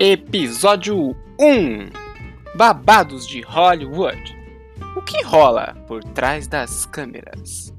Episódio 1 Babados de Hollywood O que rola por trás das câmeras?